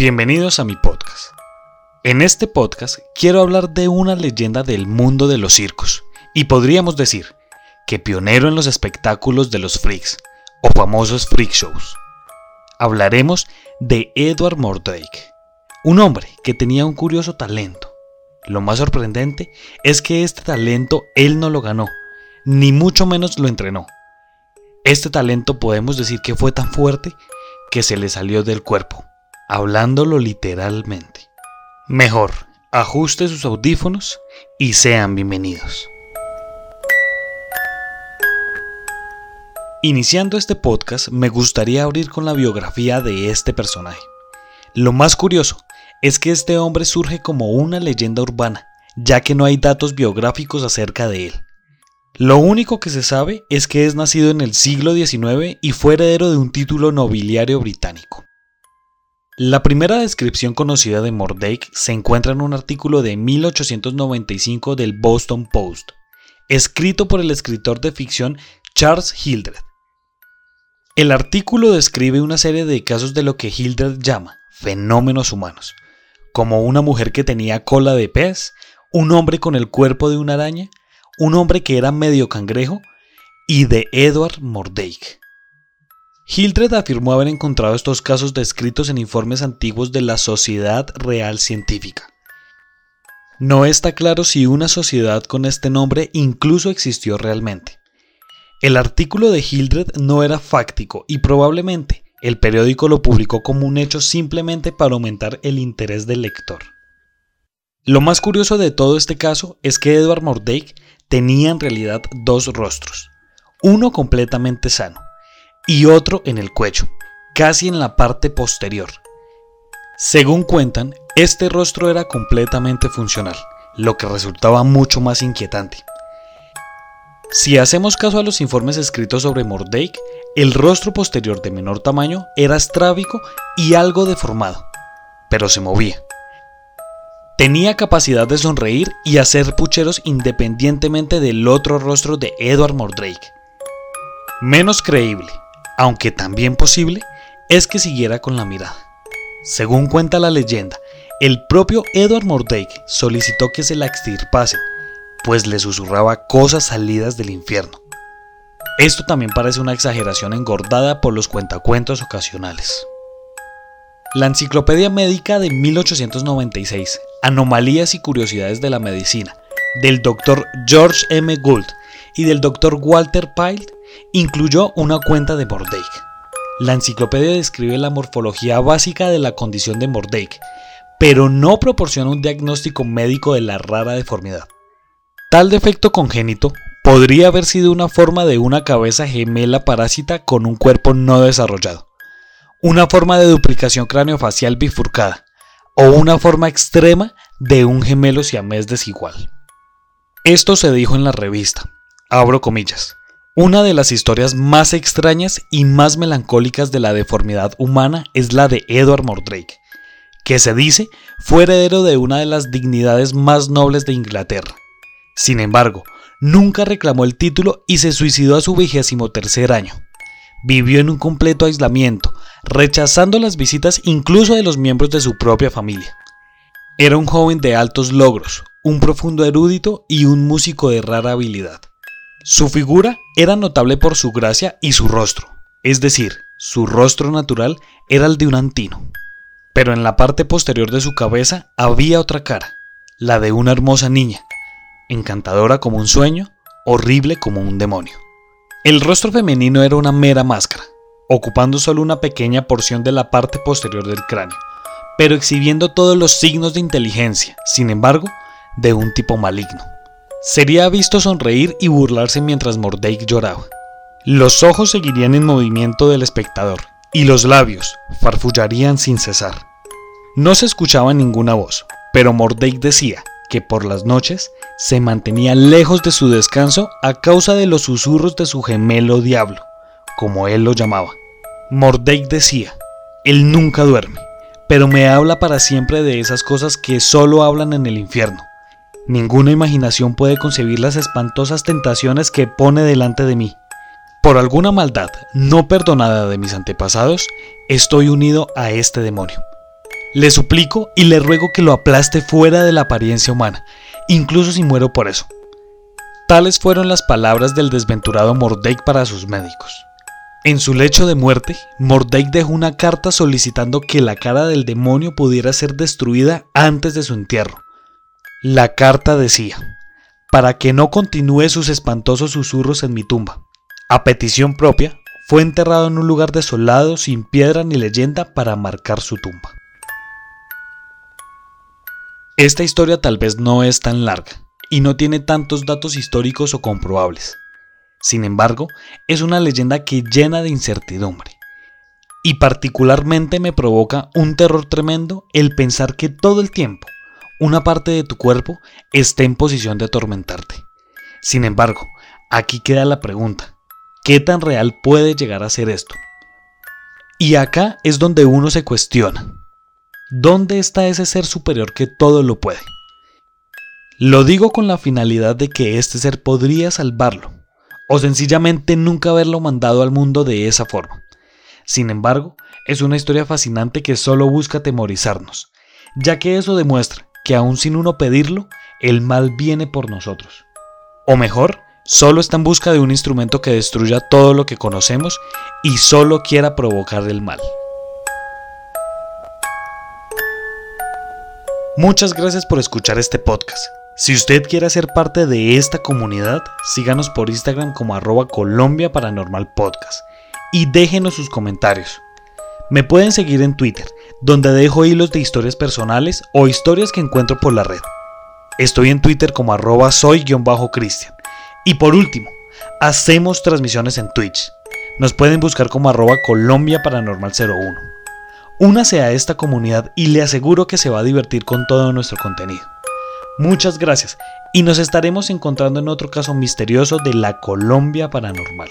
Bienvenidos a mi podcast. En este podcast quiero hablar de una leyenda del mundo de los circos y podríamos decir que pionero en los espectáculos de los freaks o famosos freak shows. Hablaremos de Edward Mordrake, un hombre que tenía un curioso talento. Lo más sorprendente es que este talento él no lo ganó, ni mucho menos lo entrenó. Este talento podemos decir que fue tan fuerte que se le salió del cuerpo hablándolo literalmente. Mejor, ajuste sus audífonos y sean bienvenidos. Iniciando este podcast, me gustaría abrir con la biografía de este personaje. Lo más curioso es que este hombre surge como una leyenda urbana, ya que no hay datos biográficos acerca de él. Lo único que se sabe es que es nacido en el siglo XIX y fue heredero de un título nobiliario británico. La primera descripción conocida de Mordake se encuentra en un artículo de 1895 del Boston Post, escrito por el escritor de ficción Charles Hildred. El artículo describe una serie de casos de lo que Hildred llama fenómenos humanos, como una mujer que tenía cola de pez, un hombre con el cuerpo de una araña, un hombre que era medio cangrejo y de Edward Mordake. Hildred afirmó haber encontrado estos casos descritos en informes antiguos de la Sociedad Real Científica. No está claro si una sociedad con este nombre incluso existió realmente. El artículo de Hildred no era fáctico y probablemente el periódico lo publicó como un hecho simplemente para aumentar el interés del lector. Lo más curioso de todo este caso es que Edward Mordake tenía en realidad dos rostros, uno completamente sano y otro en el cuello, casi en la parte posterior. Según cuentan, este rostro era completamente funcional, lo que resultaba mucho más inquietante. Si hacemos caso a los informes escritos sobre Mordake, el rostro posterior de menor tamaño era estrábico y algo deformado, pero se movía. Tenía capacidad de sonreír y hacer pucheros independientemente del otro rostro de Edward Mordrake. Menos creíble, aunque también posible, es que siguiera con la mirada. Según cuenta la leyenda, el propio Edward Mordake solicitó que se la extirpasen, pues le susurraba cosas salidas del infierno. Esto también parece una exageración engordada por los cuentacuentos ocasionales. La Enciclopedia Médica de 1896, Anomalías y Curiosidades de la Medicina, del Dr. George M. Gould y del Dr. Walter Pyle, incluyó una cuenta de Mordake. La enciclopedia describe la morfología básica de la condición de Mordake, pero no proporciona un diagnóstico médico de la rara deformidad. Tal defecto congénito podría haber sido una forma de una cabeza gemela parásita con un cuerpo no desarrollado, una forma de duplicación craneofacial bifurcada o una forma extrema de un gemelo siamés desigual. Esto se dijo en la revista, abro comillas, una de las historias más extrañas y más melancólicas de la deformidad humana es la de Edward Mordrake, que se dice fue heredero de una de las dignidades más nobles de Inglaterra. Sin embargo, nunca reclamó el título y se suicidó a su vigésimo tercer año. Vivió en un completo aislamiento, rechazando las visitas incluso de los miembros de su propia familia. Era un joven de altos logros, un profundo erudito y un músico de rara habilidad. Su figura era notable por su gracia y su rostro, es decir, su rostro natural era el de un antino. Pero en la parte posterior de su cabeza había otra cara, la de una hermosa niña, encantadora como un sueño, horrible como un demonio. El rostro femenino era una mera máscara, ocupando solo una pequeña porción de la parte posterior del cráneo, pero exhibiendo todos los signos de inteligencia, sin embargo, de un tipo maligno. Sería visto sonreír y burlarse mientras Mordake lloraba. Los ojos seguirían en movimiento del espectador y los labios farfullarían sin cesar. No se escuchaba ninguna voz, pero Mordake decía que por las noches se mantenía lejos de su descanso a causa de los susurros de su gemelo diablo, como él lo llamaba. Mordake decía, él nunca duerme, pero me habla para siempre de esas cosas que solo hablan en el infierno Ninguna imaginación puede concebir las espantosas tentaciones que pone delante de mí. Por alguna maldad no perdonada de mis antepasados, estoy unido a este demonio. Le suplico y le ruego que lo aplaste fuera de la apariencia humana, incluso si muero por eso. Tales fueron las palabras del desventurado Mordek para sus médicos. En su lecho de muerte, Mordek dejó una carta solicitando que la cara del demonio pudiera ser destruida antes de su entierro. La carta decía, para que no continúe sus espantosos susurros en mi tumba. A petición propia, fue enterrado en un lugar desolado, sin piedra ni leyenda para marcar su tumba. Esta historia tal vez no es tan larga, y no tiene tantos datos históricos o comprobables. Sin embargo, es una leyenda que llena de incertidumbre. Y particularmente me provoca un terror tremendo el pensar que todo el tiempo una parte de tu cuerpo esté en posición de atormentarte. Sin embargo, aquí queda la pregunta, ¿qué tan real puede llegar a ser esto? Y acá es donde uno se cuestiona, ¿dónde está ese ser superior que todo lo puede? Lo digo con la finalidad de que este ser podría salvarlo, o sencillamente nunca haberlo mandado al mundo de esa forma. Sin embargo, es una historia fascinante que solo busca atemorizarnos, ya que eso demuestra que aún sin uno pedirlo, el mal viene por nosotros. O mejor, solo está en busca de un instrumento que destruya todo lo que conocemos y solo quiera provocar el mal. Muchas gracias por escuchar este podcast. Si usted quiere ser parte de esta comunidad, síganos por Instagram como arroba Colombia Paranormal Podcast y déjenos sus comentarios. Me pueden seguir en Twitter, donde dejo hilos de historias personales o historias que encuentro por la red. Estoy en Twitter como arroba soy-cristian. Y por último, hacemos transmisiones en Twitch. Nos pueden buscar como arroba Colombia Paranormal 01. Únase a esta comunidad y le aseguro que se va a divertir con todo nuestro contenido. Muchas gracias y nos estaremos encontrando en otro caso misterioso de la Colombia Paranormal.